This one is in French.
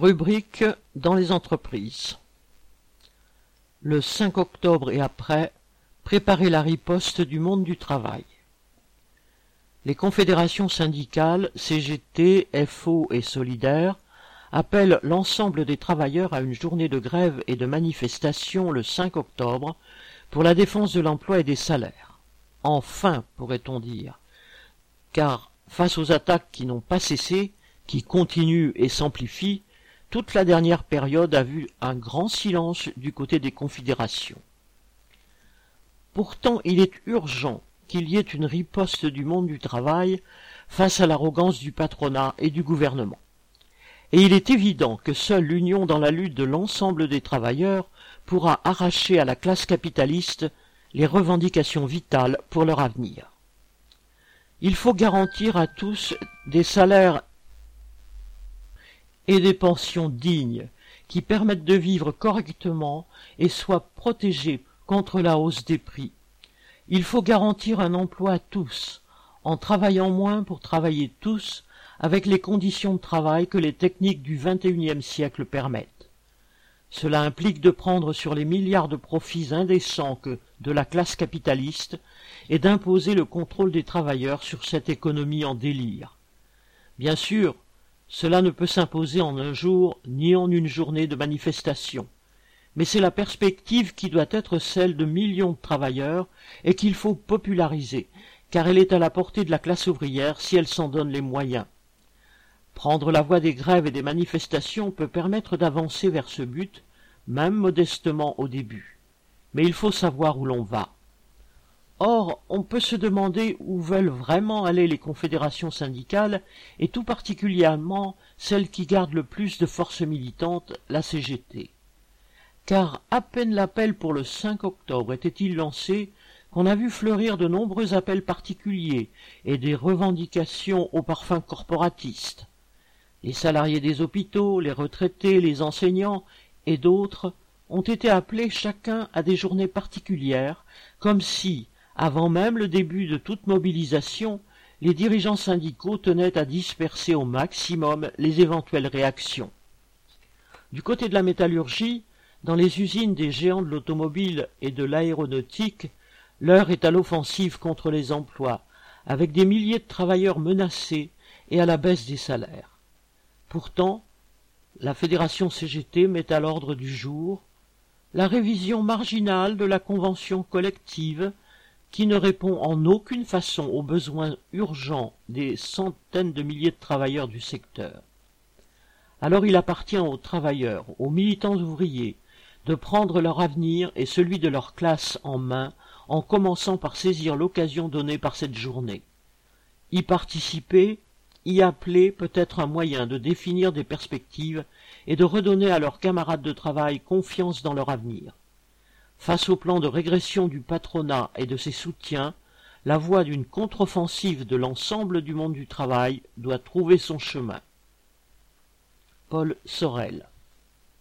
Rubrique dans les entreprises. Le 5 octobre et après, préparer la riposte du monde du travail. Les confédérations syndicales, CGT, FO et Solidaires, appellent l'ensemble des travailleurs à une journée de grève et de manifestation le 5 octobre pour la défense de l'emploi et des salaires. Enfin, pourrait-on dire, car face aux attaques qui n'ont pas cessé, qui continuent et s'amplifient, toute la dernière période a vu un grand silence du côté des confédérations. Pourtant, il est urgent qu'il y ait une riposte du monde du travail face à l'arrogance du patronat et du gouvernement. Et il est évident que seule l'union dans la lutte de l'ensemble des travailleurs pourra arracher à la classe capitaliste les revendications vitales pour leur avenir. Il faut garantir à tous des salaires et des pensions dignes qui permettent de vivre correctement et soient protégées contre la hausse des prix. Il faut garantir un emploi à tous, en travaillant moins pour travailler tous, avec les conditions de travail que les techniques du XXIe siècle permettent. Cela implique de prendre sur les milliards de profits indécents que de la classe capitaliste et d'imposer le contrôle des travailleurs sur cette économie en délire. Bien sûr, cela ne peut s'imposer en un jour ni en une journée de manifestation. Mais c'est la perspective qui doit être celle de millions de travailleurs et qu'il faut populariser, car elle est à la portée de la classe ouvrière si elle s'en donne les moyens. Prendre la voie des grèves et des manifestations peut permettre d'avancer vers ce but, même modestement au début. Mais il faut savoir où l'on va. Or, on peut se demander où veulent vraiment aller les confédérations syndicales, et tout particulièrement celles qui gardent le plus de force militante, la CGT. Car à peine l'appel pour le 5 octobre était-il lancé qu'on a vu fleurir de nombreux appels particuliers et des revendications au parfum corporatiste. Les salariés des hôpitaux, les retraités, les enseignants et d'autres ont été appelés chacun à des journées particulières, comme si, avant même le début de toute mobilisation, les dirigeants syndicaux tenaient à disperser au maximum les éventuelles réactions. Du côté de la métallurgie, dans les usines des géants de l'automobile et de l'aéronautique, l'heure est à l'offensive contre les emplois, avec des milliers de travailleurs menacés et à la baisse des salaires. Pourtant, la fédération CGT met à l'ordre du jour la révision marginale de la convention collective qui ne répond en aucune façon aux besoins urgents des centaines de milliers de travailleurs du secteur. Alors il appartient aux travailleurs, aux militants ouvriers, de prendre leur avenir et celui de leur classe en main, en commençant par saisir l'occasion donnée par cette journée. Y participer, y appeler peut être un moyen de définir des perspectives et de redonner à leurs camarades de travail confiance dans leur avenir. Face au plan de régression du patronat et de ses soutiens, la voie d'une contre-offensive de l'ensemble du monde du travail doit trouver son chemin. Paul Sorel